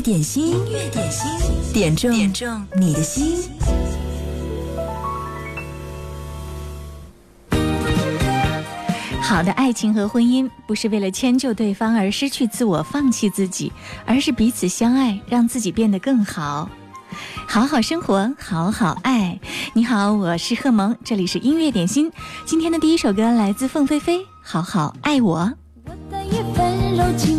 点心，点心，点中你的心。好的爱情和婚姻，不是为了迁就对方而失去自我、放弃自己，而是彼此相爱，让自己变得更好。好好生活，好好爱。你好，我是贺萌，这里是音乐点心。今天的第一首歌来自凤飞飞，《好好爱我》。我的一份柔情。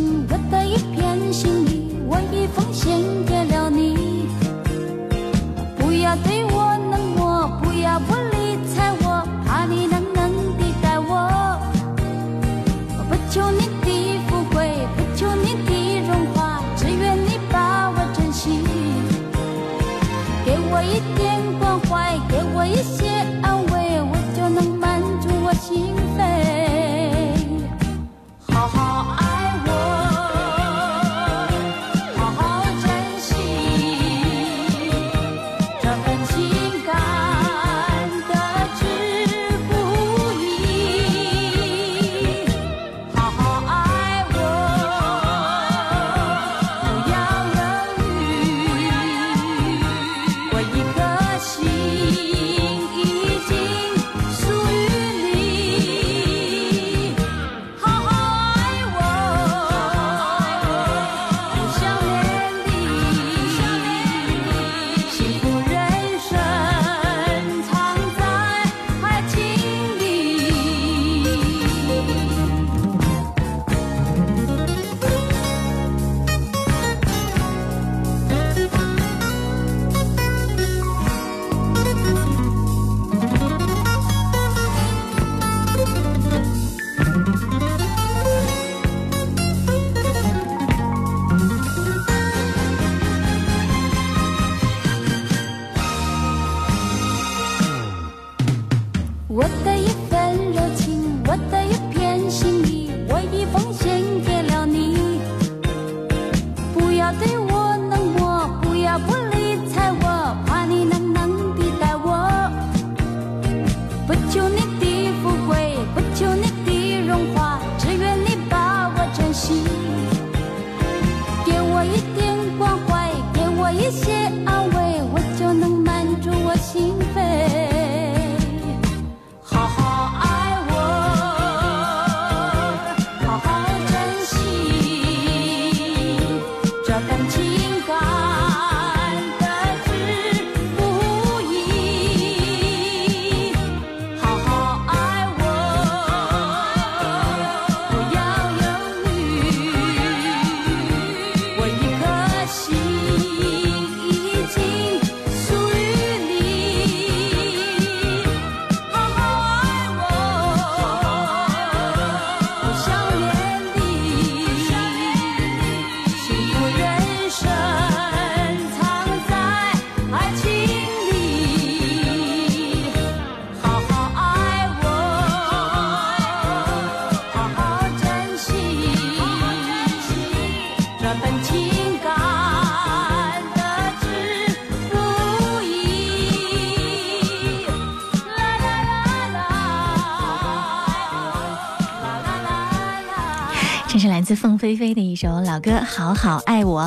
首老歌《好好爱我》。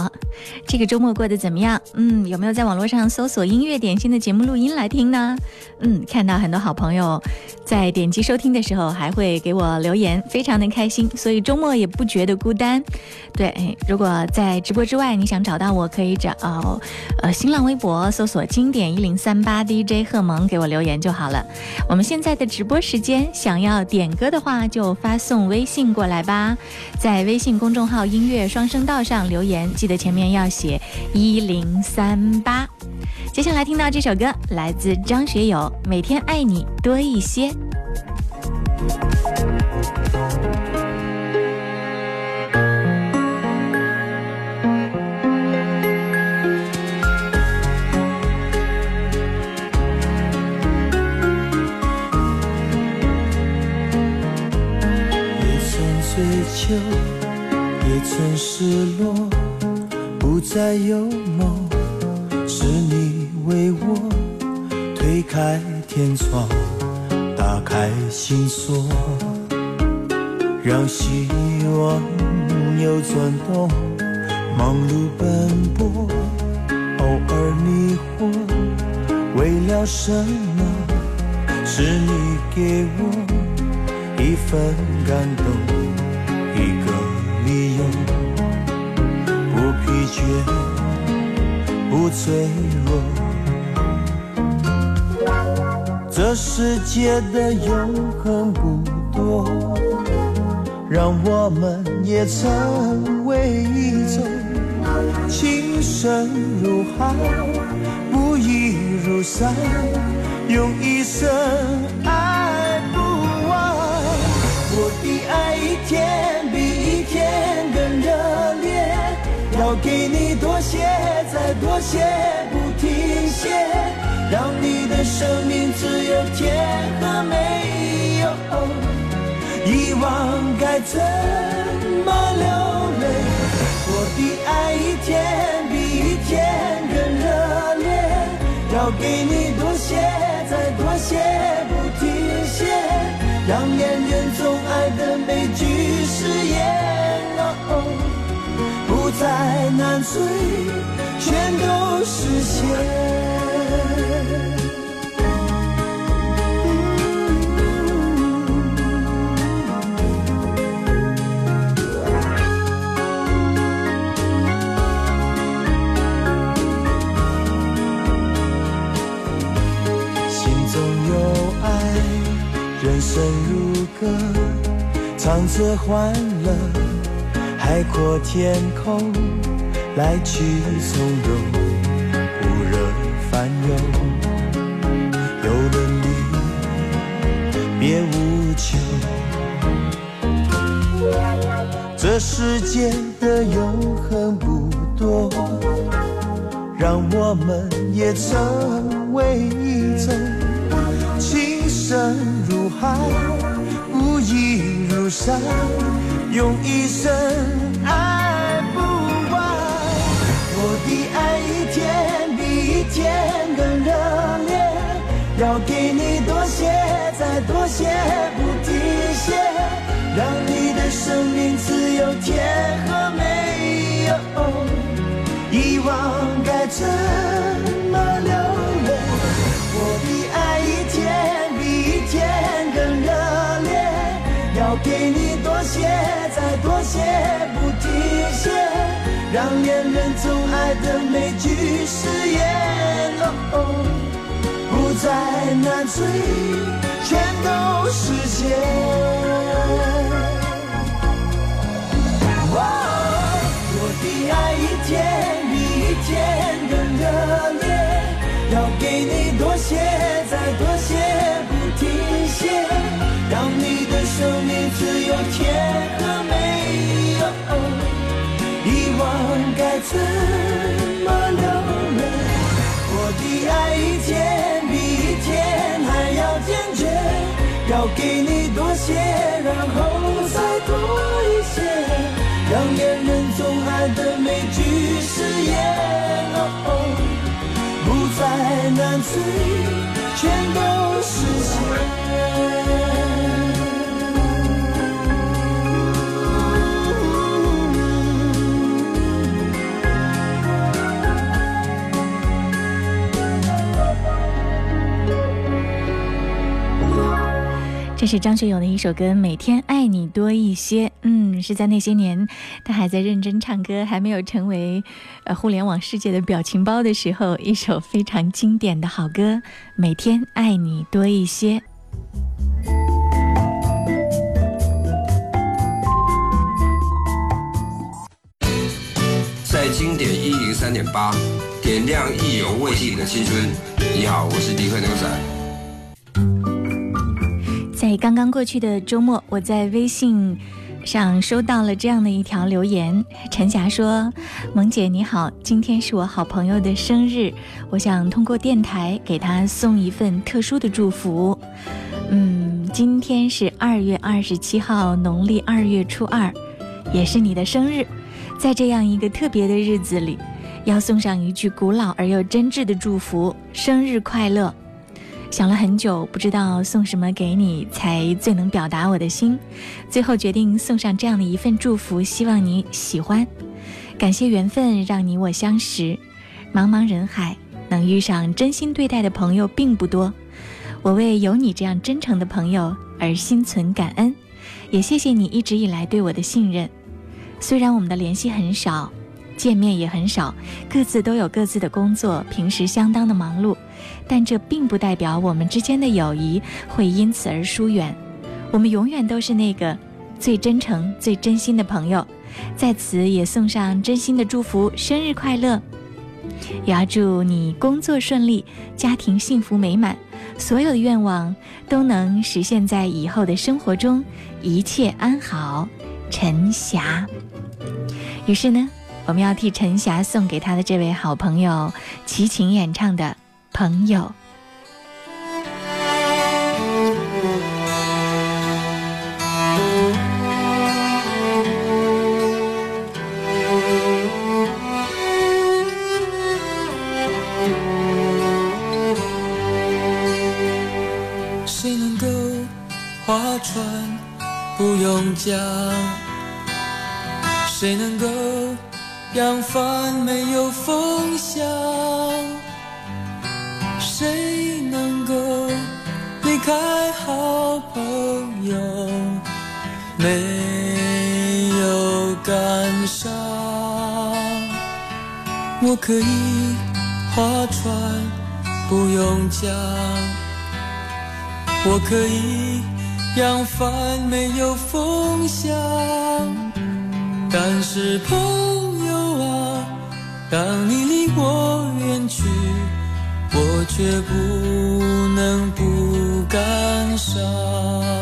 这个周末过得怎么样？嗯，有没有在网络上搜索音乐点心的节目录音来听呢？嗯，看到很多好朋友在点击收听的时候，还会给我留言，非常的开心，所以周末也不觉得孤单。对，如果在直播之外你想找到我，可以找呃新浪微博搜索“经典一零三八 DJ 贺萌”给我留言就好了。我们现在的直播时间，想要点歌的话就发送微信过来吧，在微信公众号“音乐双声道”上留言，记得前面。要写一零三八，接下来听到这首歌来自张学友，《每天爱你多一些》。也曾追求，也曾失落。不再有梦，是你为我推开天窗，打开心锁，让希望又转动。忙碌奔波，偶尔迷惑，为了什么？是你给我一份感动，一个理由。绝不脆弱，这世界的永恒不多，让我们也成为一种。情深如海，不移如山，用一生爱不完。我的爱一天。要给你多些，再多些，不停歇，让你的生命只有甜和美。哦，遗忘该怎么流泪？我的爱一天比一天更热烈。要给你多些，再多些，不停歇，让恋人总爱的悲剧上演。哦。再难追，全都实现。心中有爱，人生如歌，唱着欢乐。海阔天空，来去从容，不惹烦忧。有了你，别无求。这世界的永恒不多，让我们也成为一种。情深如海，不移如山。用一生爱不完，我的爱一天比一天更热烈，要给你多些，再多些，不停歇，让你的生命自由，天和没有遗忘，该怎？不停歇，让恋人总爱的每句誓言，哦，不再难追，全都是哦，我的爱一天比一天更热烈，要给你多些，再多些，不停歇，让你的生命自由甜。些，然后再多一些，让恋人钟爱的每句誓言，哦，不再难追，全都。这是张学友的一首歌，《每天爱你多一些》。嗯，是在那些年，他还在认真唱歌，还没有成为呃互联网世界的表情包的时候，一首非常经典的好歌，《每天爱你多一些》。在经典一零三点八，点亮意犹未尽的青春。你好，我是迪克牛仔。在刚刚过去的周末，我在微信上收到了这样的一条留言：陈霞说，萌姐你好，今天是我好朋友的生日，我想通过电台给他送一份特殊的祝福。嗯，今天是二月二十七号，农历二月初二，也是你的生日。在这样一个特别的日子里，要送上一句古老而又真挚的祝福：生日快乐。想了很久，不知道送什么给你才最能表达我的心，最后决定送上这样的一份祝福，希望你喜欢。感谢缘分让你我相识，茫茫人海能遇上真心对待的朋友并不多，我为有你这样真诚的朋友而心存感恩，也谢谢你一直以来对我的信任。虽然我们的联系很少，见面也很少，各自都有各自的工作，平时相当的忙碌。但这并不代表我们之间的友谊会因此而疏远，我们永远都是那个最真诚、最真心的朋友。在此也送上真心的祝福，生日快乐！也要祝你工作顺利，家庭幸福美满，所有的愿望都能实现，在以后的生活中一切安好，陈霞。于是呢，我们要替陈霞送给她的这位好朋友齐秦演唱的。朋友，谁能够划船不用桨？谁能够扬帆没有风向？谁能够离开好朋友没有感伤？我可以划船不用桨，我可以扬帆没有风向。但是朋友啊，当你离我远去。我却不能不感伤。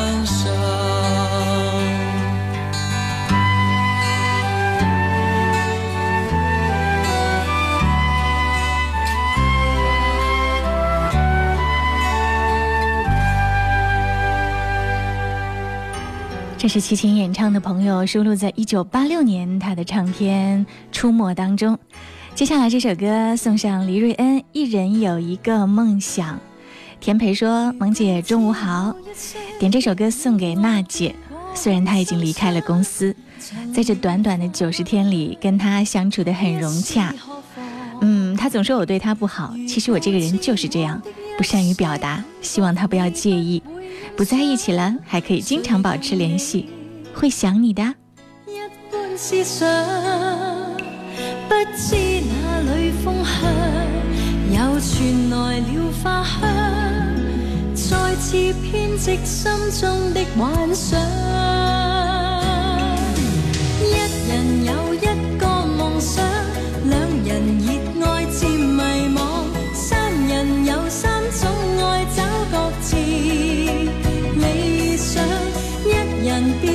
这是齐秦演唱的朋友收录在一九八六年他的唱片《出没》当中。接下来这首歌送上黎瑞恩《一人有一个梦想》。田培说：“萌姐中午好。”点这首歌送给娜姐，虽然她已经离开了公司，在这短短的九十天里，跟她相处的很融洽。嗯，她总说我对她不好，其实我这个人就是这样。不善于表达，希望他不要介意。不在一起了，还可以经常保持联系，会想你的。一人有一个梦想，两人热爱渐迷惘，三人有三。爱找各自理想，一人。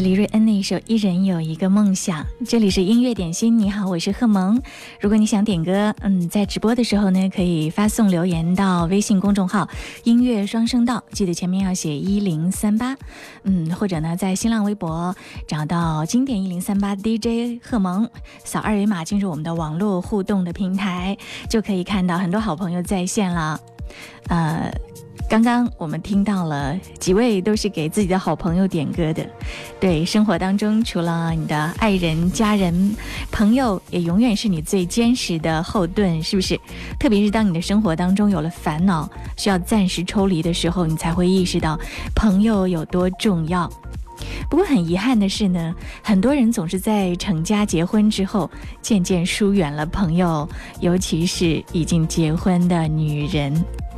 李瑞恩的一首《一人有一个梦想》，这里是音乐点心。你好，我是贺萌。如果你想点歌，嗯，在直播的时候呢，可以发送留言到微信公众号“音乐双声道”，记得前面要写一零三八，嗯，或者呢，在新浪微博找到“经典一零三八 DJ 贺萌”，扫二维码进入我们的网络互动的平台，就可以看到很多好朋友在线了，呃。刚刚我们听到了几位都是给自己的好朋友点歌的，对，生活当中除了你的爱人、家人、朋友，也永远是你最坚实的后盾，是不是？特别是当你的生活当中有了烦恼，需要暂时抽离的时候，你才会意识到朋友有多重要。不过很遗憾的是呢，很多人总是在成家结婚之后，渐渐疏远了朋友，尤其是已经结婚的女人。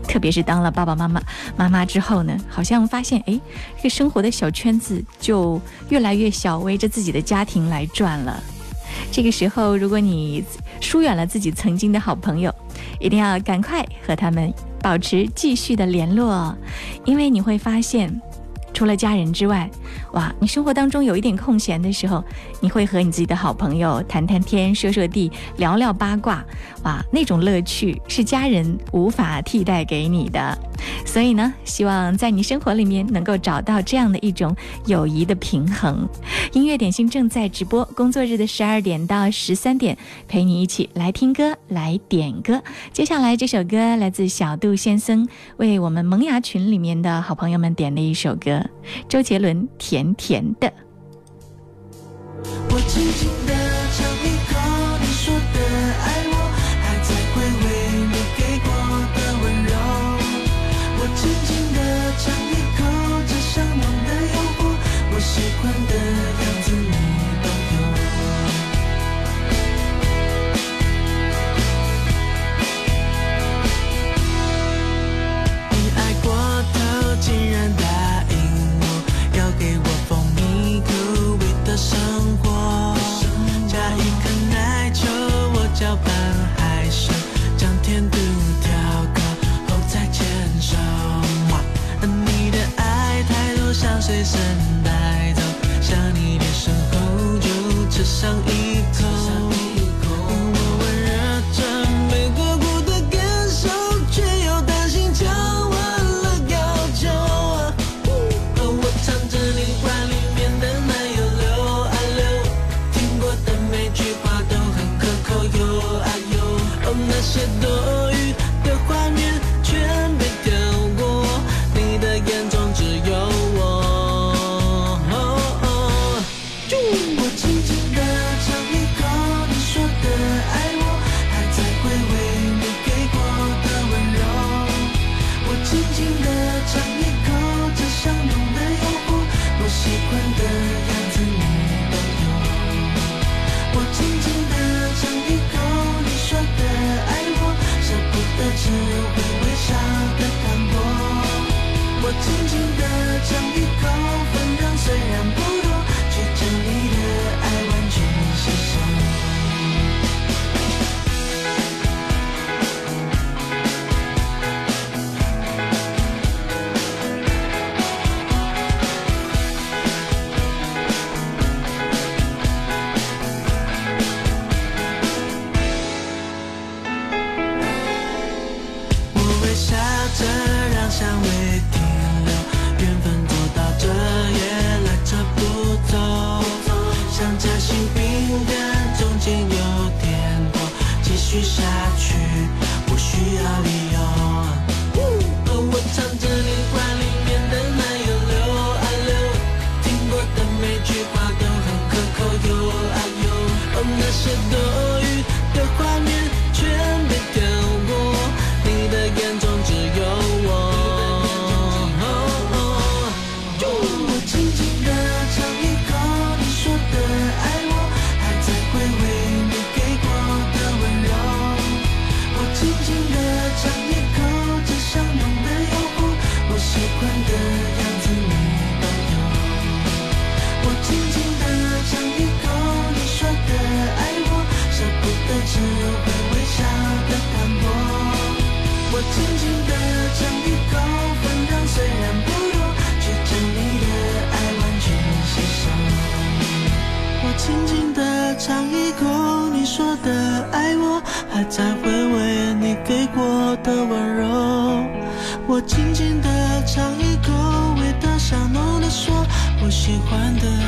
特别是当了爸爸妈妈、妈妈之后呢，好像发现，哎，这个生活的小圈子就越来越小，围着自己的家庭来转了。这个时候，如果你疏远了自己曾经的好朋友，一定要赶快和他们保持继续的联络，因为你会发现，除了家人之外。哇，你生活当中有一点空闲的时候，你会和你自己的好朋友谈谈天、说说地、聊聊八卦，哇，那种乐趣是家人无法替代给你的。所以呢，希望在你生活里面能够找到这样的一种友谊的平衡。音乐点心正在直播，工作日的十二点到十三点，陪你一起来听歌、来点歌。接下来这首歌来自小杜先生，为我们萌芽群里面的好朋友们点的一首歌，周杰伦《甜》。甜甜的。Season. 的温柔，我轻轻地尝一口，味道香浓的说，我喜欢的。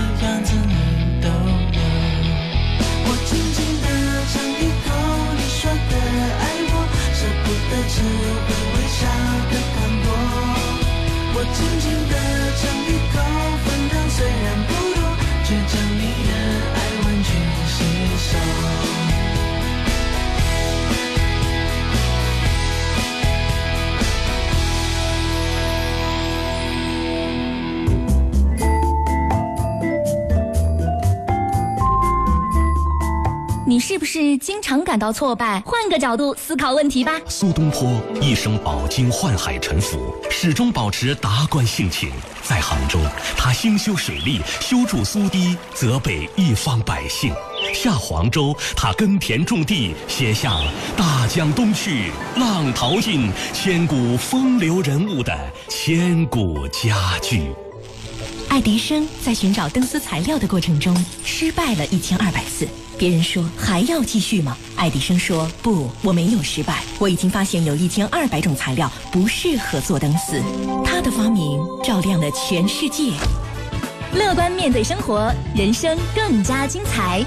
你是不是经常感到挫败？换个角度思考问题吧。苏东坡一生饱经宦海沉浮，始终保持达观性情。在杭州，他兴修水利，修筑苏堤，泽被一方百姓；下黄州，他耕田种地，写下“大江东去，浪淘尽，千古风流人物”的千古佳句。爱迪生在寻找灯丝材料的过程中，失败了一千二百次。别人说还要继续吗？爱迪生说不，我没有失败，我已经发现有一千二百种材料不适合做灯丝。他的发明照亮了全世界。乐观面对生活，人生更加精彩。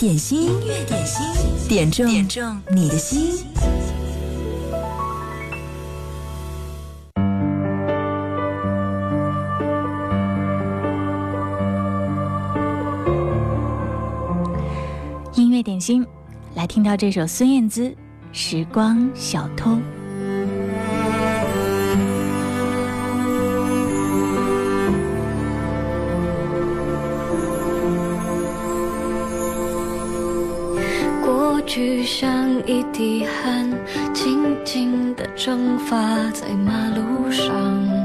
点心，音乐点心，点中点中你的心。音乐点心，来听到这首孙燕姿《时光小偷》。像一滴汗，静静的蒸发在马路上。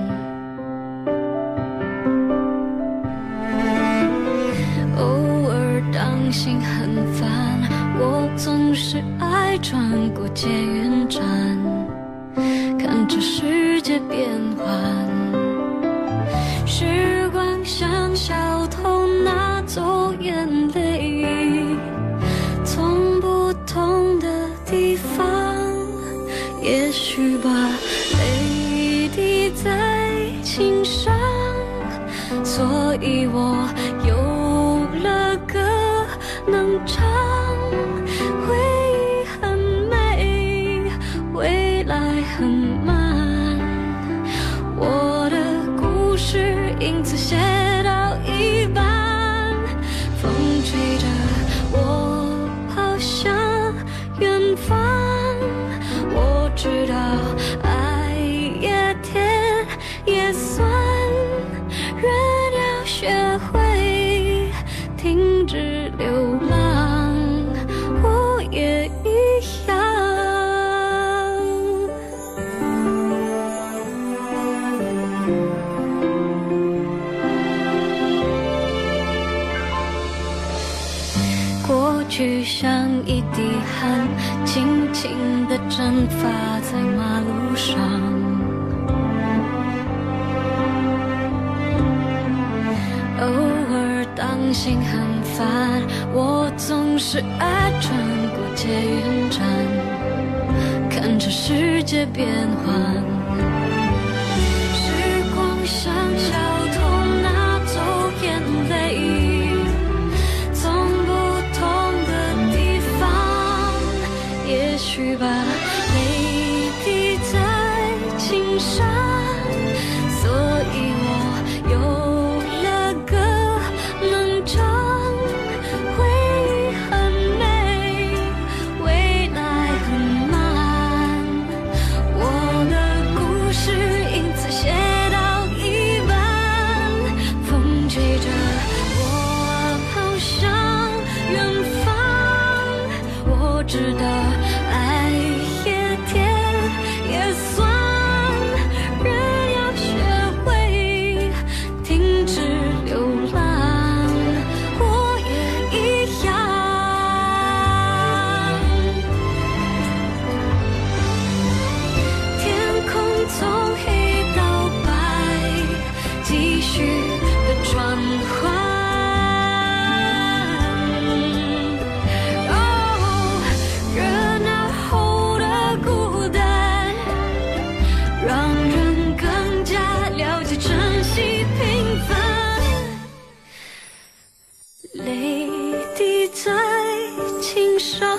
蒸发在马路上，偶尔当心很烦，我总是爱穿过捷运站，看着世界变幻。泪滴在琴上。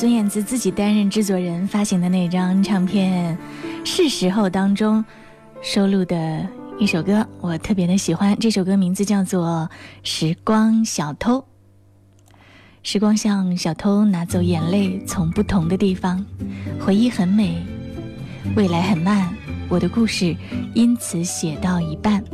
孙燕姿自己担任制作人发行的那张唱片，是时候当中收录的一首歌，我特别的喜欢。这首歌名字叫做《时光小偷》。时光像小偷，拿走眼泪，从不同的地方，回忆很美，未来很慢，我的故事因此写到一半。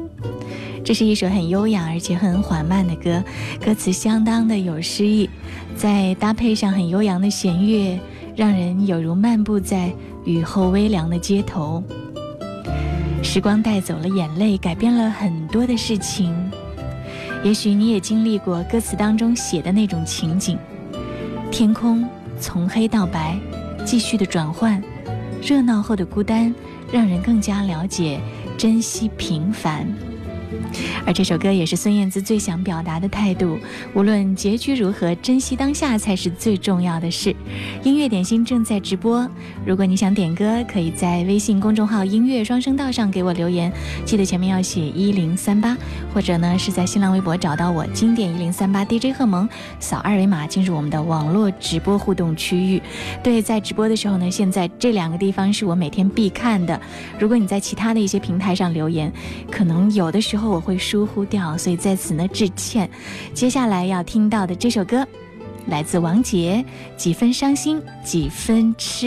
这是一首很优雅而且很缓慢的歌，歌词相当的有诗意。再搭配上很悠扬的弦乐，让人有如漫步在雨后微凉的街头。时光带走了眼泪，改变了很多的事情。也许你也经历过歌词当中写的那种情景：天空从黑到白，继续的转换，热闹后的孤单，让人更加了解珍惜平凡。而这首歌也是孙燕姿最想表达的态度。无论结局如何，珍惜当下才是最重要的事。音乐点心正在直播，如果你想点歌，可以在微信公众号“音乐双声道”上给我留言，记得前面要写一零三八，或者呢是在新浪微博找到我“经典一零三八 DJ 贺萌”，扫二维码进入我们的网络直播互动区域。对，在直播的时候呢，现在这两个地方是我每天必看的。如果你在其他的一些平台上留言，可能有的时候。之后我会疏忽掉，所以在此呢致歉。接下来要听到的这首歌，来自王杰，《几分伤心几分痴》。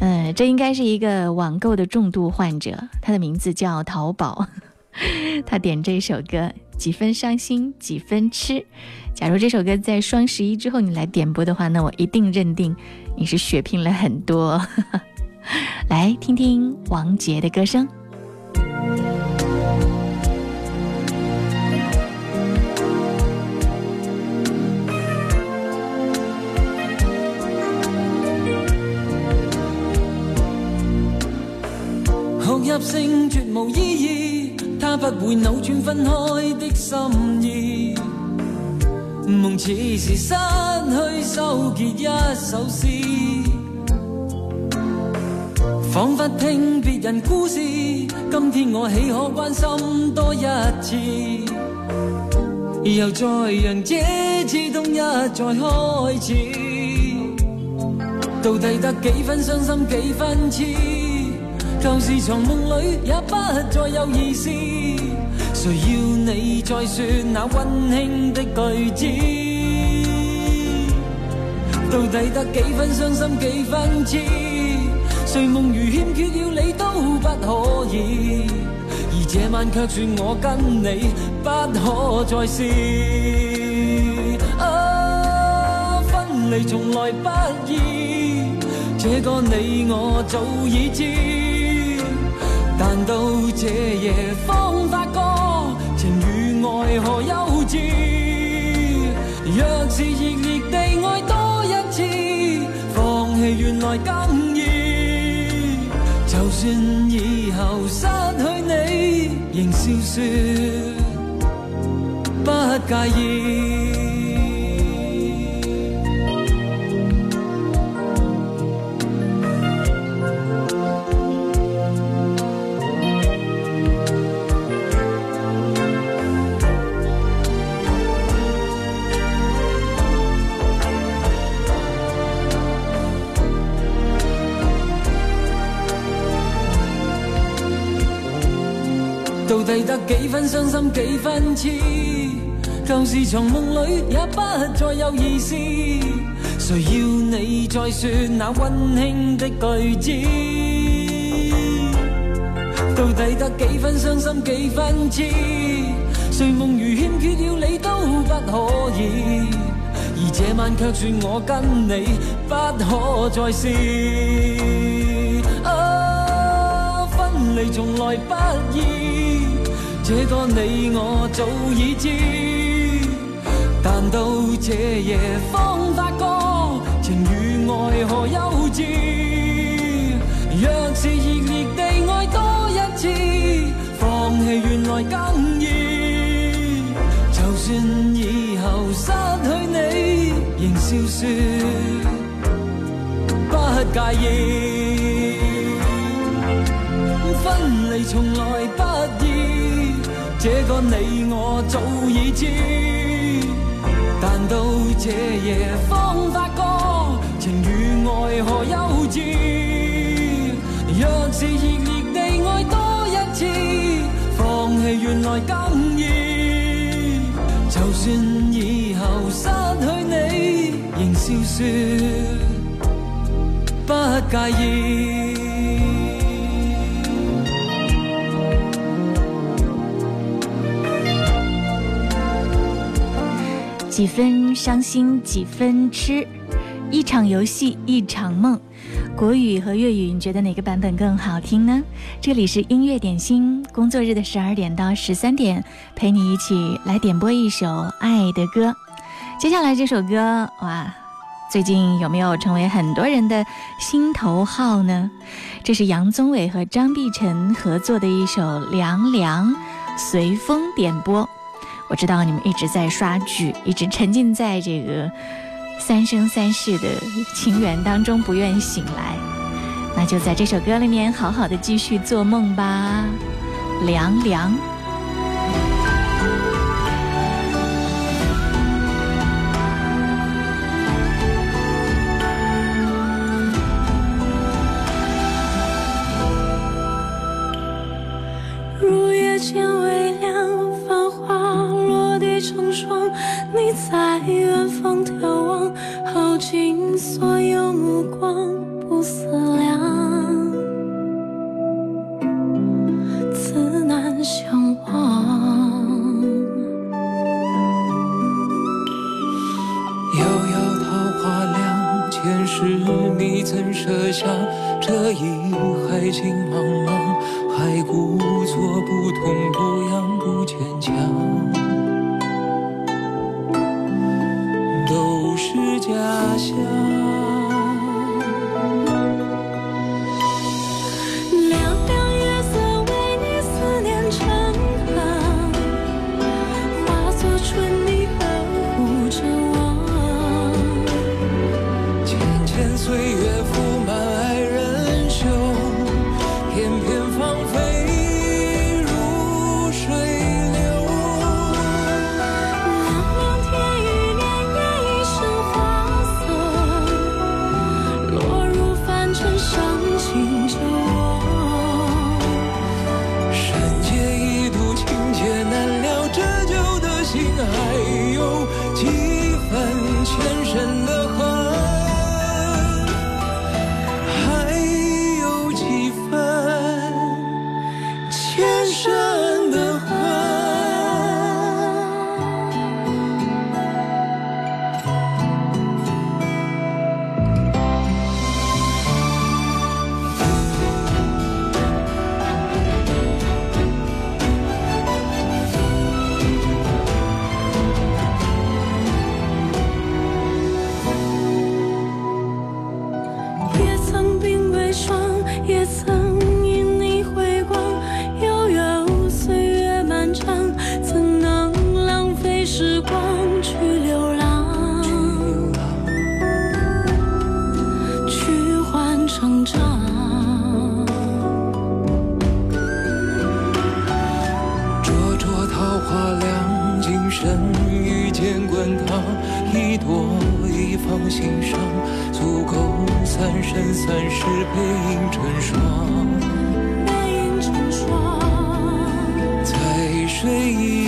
嗯，这应该是一个网购的重度患者，他的名字叫淘宝。他点这首歌《几分伤心几分痴》，假如这首歌在双十一之后你来点播的话，那我一定认定你是血拼了很多。来听听王杰的歌声。入声绝无意义，它不会扭转分开的心意。梦似是失去收结一首诗，仿佛听别人故事。今天我岂可关心多一次？又再让这次痛一再开始，到底得几分伤心，几分痴？就是从梦里也不再有意思。谁要你再说那温馨的句子？到底得几分伤心几分痴？睡梦如欠缺了你都不可以。而这晚却说我跟你不可再试。啊，分离从来不易，这个你我早已知。但到这夜方发觉，情与爱何幼稚。若是热烈地爱多一次，放弃原来更易。就算以后失去你，仍笑说不介意。到底得几分伤心，几分痴？旧事从梦里也不再有意思。谁要你再说那温馨的句子？到底得几分伤心，几分痴？睡梦如欠缺了你都不可以。而这晚却说我跟你不可再试。啊，分离从来不易。这个你我早已知，但到这夜方发觉情与爱何幼稚。若是热烈地爱多一次，放弃原来更易。就算以后失去你，仍笑说不介意。分离从来不。这个你我早已知，但到这夜方发觉，情与爱何休止？若是热烈地爱多一次，放弃原来更易。就算以后失去你，仍笑说不介意。几分伤心，几分痴，一场游戏，一场梦。国语和粤语，你觉得哪个版本更好听呢？这里是音乐点心，工作日的十二点到十三点，陪你一起来点播一首爱的歌。接下来这首歌，哇，最近有没有成为很多人的心头好呢？这是杨宗纬和张碧晨合作的一首《凉凉》，随风点播。我知道你们一直在刷剧，一直沉浸在这个三生三世的情缘当中不愿醒来，那就在这首歌里面好好的继续做梦吧，凉凉。你在远方眺望，耗尽所有目光，不思量，自难相忘。夭夭桃花凉，前世你曾舍下？这一海情茫茫，还故作不痛不痒不坚强。家乡。追忆。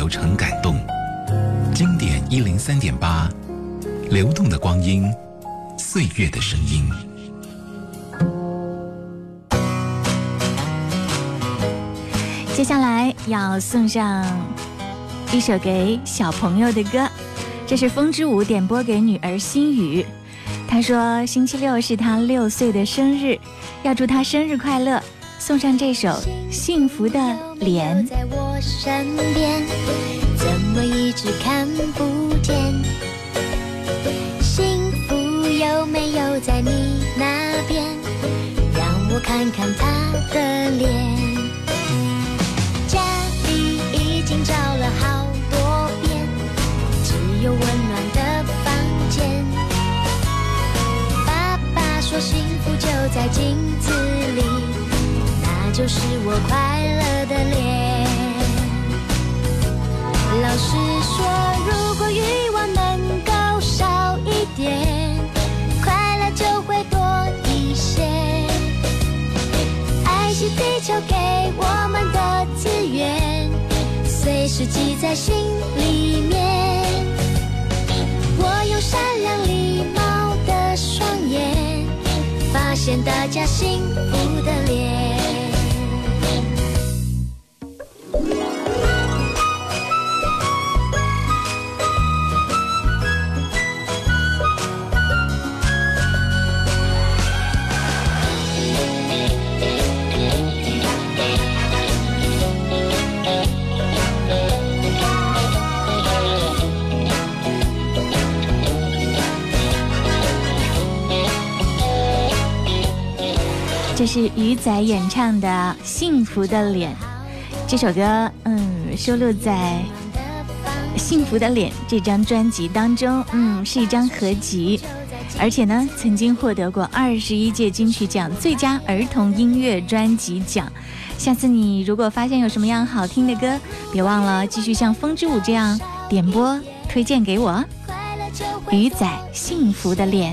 流程感动，经典一零三点八，流动的光阴，岁月的声音。接下来要送上一首给小朋友的歌，这是风之舞点播给女儿心雨，她说星期六是她六岁的生日，要祝她生日快乐，送上这首《幸福的脸》。身边怎么一直看不见？幸福有没有在你那边？让我看看他的脸。家里已经找了好多遍，只有温暖的房间。爸爸说幸福就在镜子里，那就是我快。乐。给我们的资源，随时记在心里面。我用善良礼貌的双眼，发现大家幸福的脸。这是鱼仔演唱的《幸福的脸》，这首歌，嗯，收录在《幸福的脸》这张专辑当中，嗯，是一张合集，而且呢，曾经获得过二十一届金曲奖最佳儿童音乐专辑奖。下次你如果发现有什么样好听的歌，别忘了继续像《风之舞》这样点播推荐给我。鱼仔，《幸福的脸》。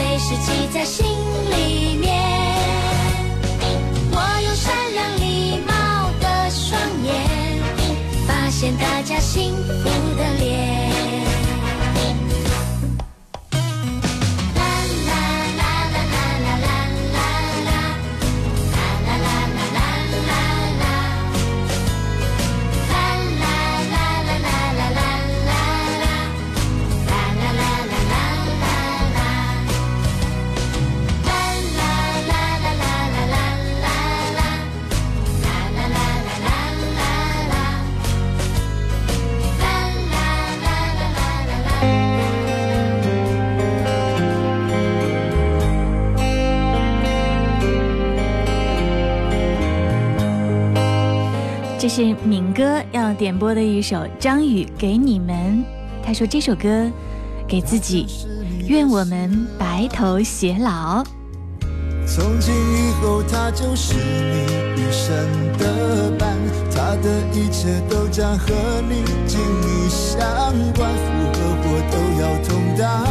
随时记在心里面。我用善良礼貌的双眼，发现大家幸福的脸。是敏哥要点播的一首张宇《给你们》，他说这首歌给自己，愿我们白头偕老。从今以后，他就是你一生的伴，他的一切都将和你紧密相关，福和祸都要同当。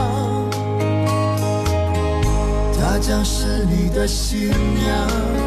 他将是你的新娘。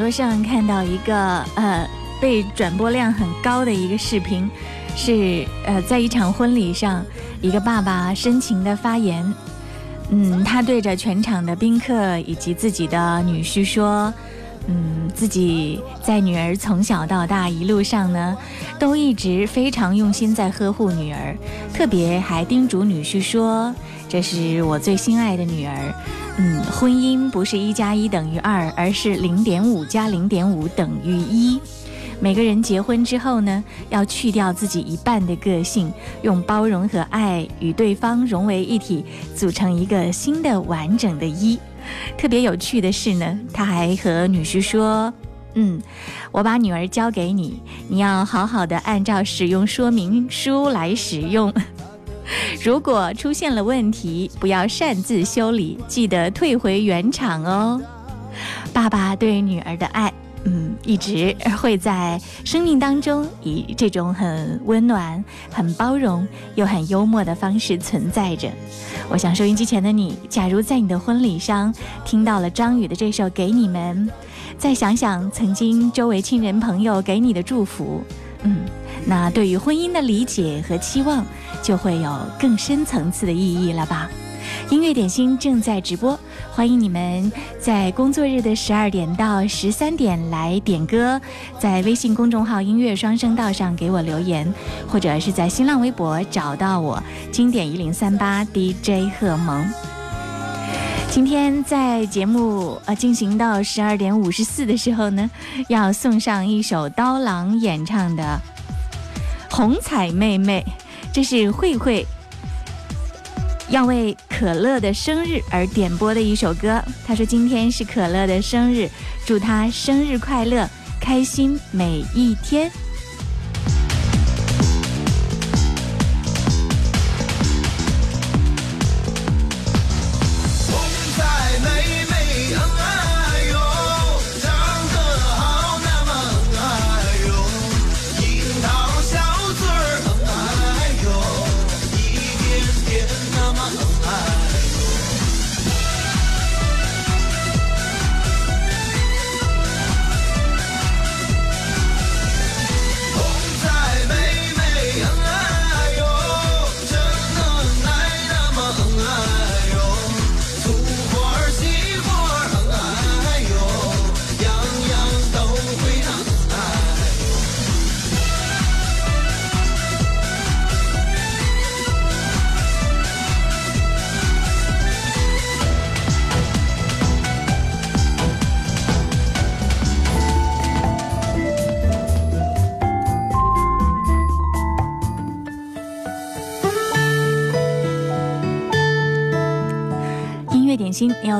路上看到一个呃被转播量很高的一个视频，是呃在一场婚礼上，一个爸爸深情的发言。嗯，他对着全场的宾客以及自己的女婿说，嗯，自己在女儿从小到大一路上呢，都一直非常用心在呵护女儿，特别还叮嘱女婿说，这是我最心爱的女儿。嗯，婚姻不是一加一等于二，而是零点五加零点五等于一。每个人结婚之后呢，要去掉自己一半的个性，用包容和爱与对方融为一体，组成一个新的完整的“一”。特别有趣的是呢，他还和女婿说：“嗯，我把女儿交给你，你要好好的按照使用说明书来使用。” 如果出现了问题，不要擅自修理，记得退回原厂哦。爸爸对女儿的爱，嗯，一直会在生命当中以这种很温暖、很包容又很幽默的方式存在着。我想，收音机前的你，假如在你的婚礼上听到了张宇的这首《给你们》，再想想曾经周围亲人朋友给你的祝福，嗯，那对于婚姻的理解和期望。就会有更深层次的意义了吧？音乐点心正在直播，欢迎你们在工作日的十二点到十三点来点歌，在微信公众号“音乐双声道”上给我留言，或者是在新浪微博找到我“经典一零三八 DJ 贺萌”。今天在节目呃进行到十二点五十四的时候呢，要送上一首刀郎演唱的《红彩妹妹》。这是慧慧要为可乐的生日而点播的一首歌。她说：“今天是可乐的生日，祝他生日快乐，开心每一天。”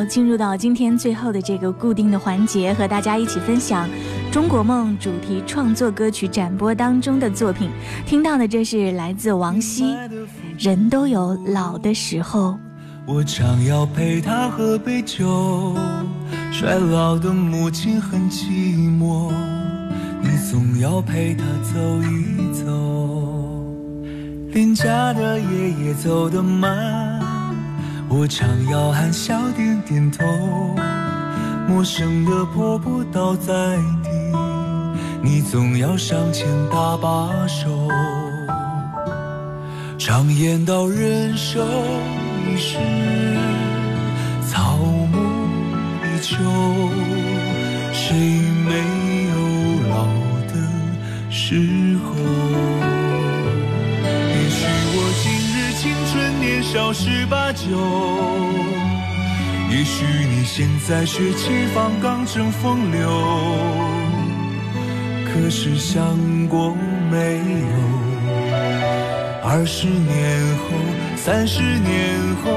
进入到今天最后的这个固定的环节，和大家一起分享中国梦主题创作歌曲展播当中的作品，听到的这是来自王希，人都有老的时候。我常要陪他喝杯酒，衰老的母亲很寂寞，你总要陪他走一走。邻家的爷爷走得慢。我常要含笑点点头，陌生的婆婆倒在地，你总要上前搭把手。常言道，人生一世，草木一秋，谁？十八九，也许你现在血气方刚正风流，可是想过没有？二十年后，三十年后，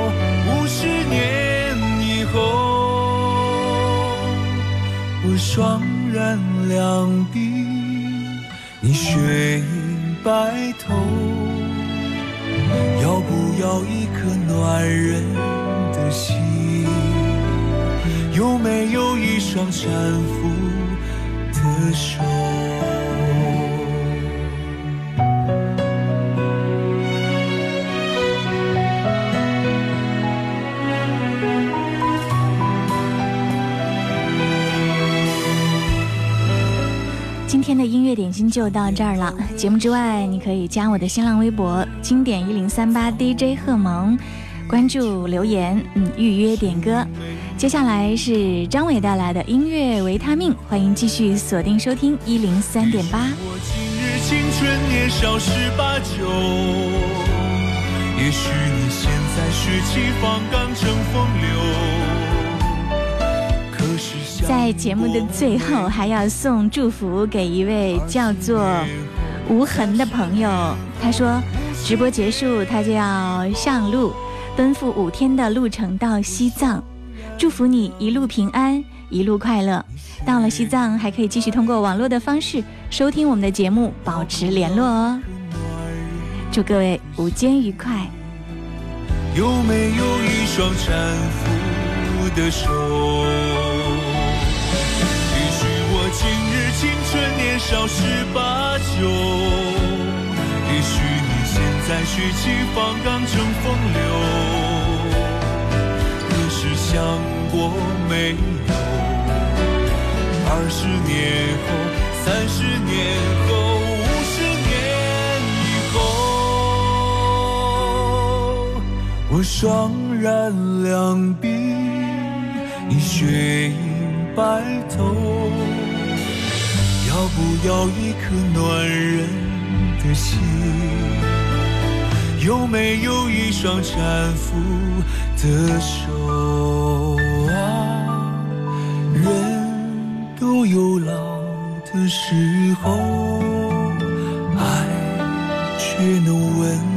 五十年以后，我双人两鬓，你雪映白。要一颗暖人的心，有没有一双搀扶的手？天的音乐点心就到这儿了。节目之外，你可以加我的新浪微博“经典一零三八 DJ 贺萌”，关注留言，嗯，预约点歌。接下来是张伟带来的音乐维他命，欢迎继续锁定收听一零三点八。我今日青春年少十八九，也许你现在风流。在节目的最后，还要送祝福给一位叫做无痕的朋友。他说，直播结束，他就要上路，奔赴五天的路程到西藏。祝福你一路平安，一路快乐。到了西藏，还可以继续通过网络的方式收听我们的节目，保持联络哦。祝各位午间愉快。有没有一双搀扶的手？小事八九。也许你现在学气放荡成风流，可是想过没有？二十年后、三十年后、五十年以后，我双染两鬓，你雪映白头。要不要一颗暖人的心？有没有一双搀扶的手啊？人都有老的时候，爱却能温。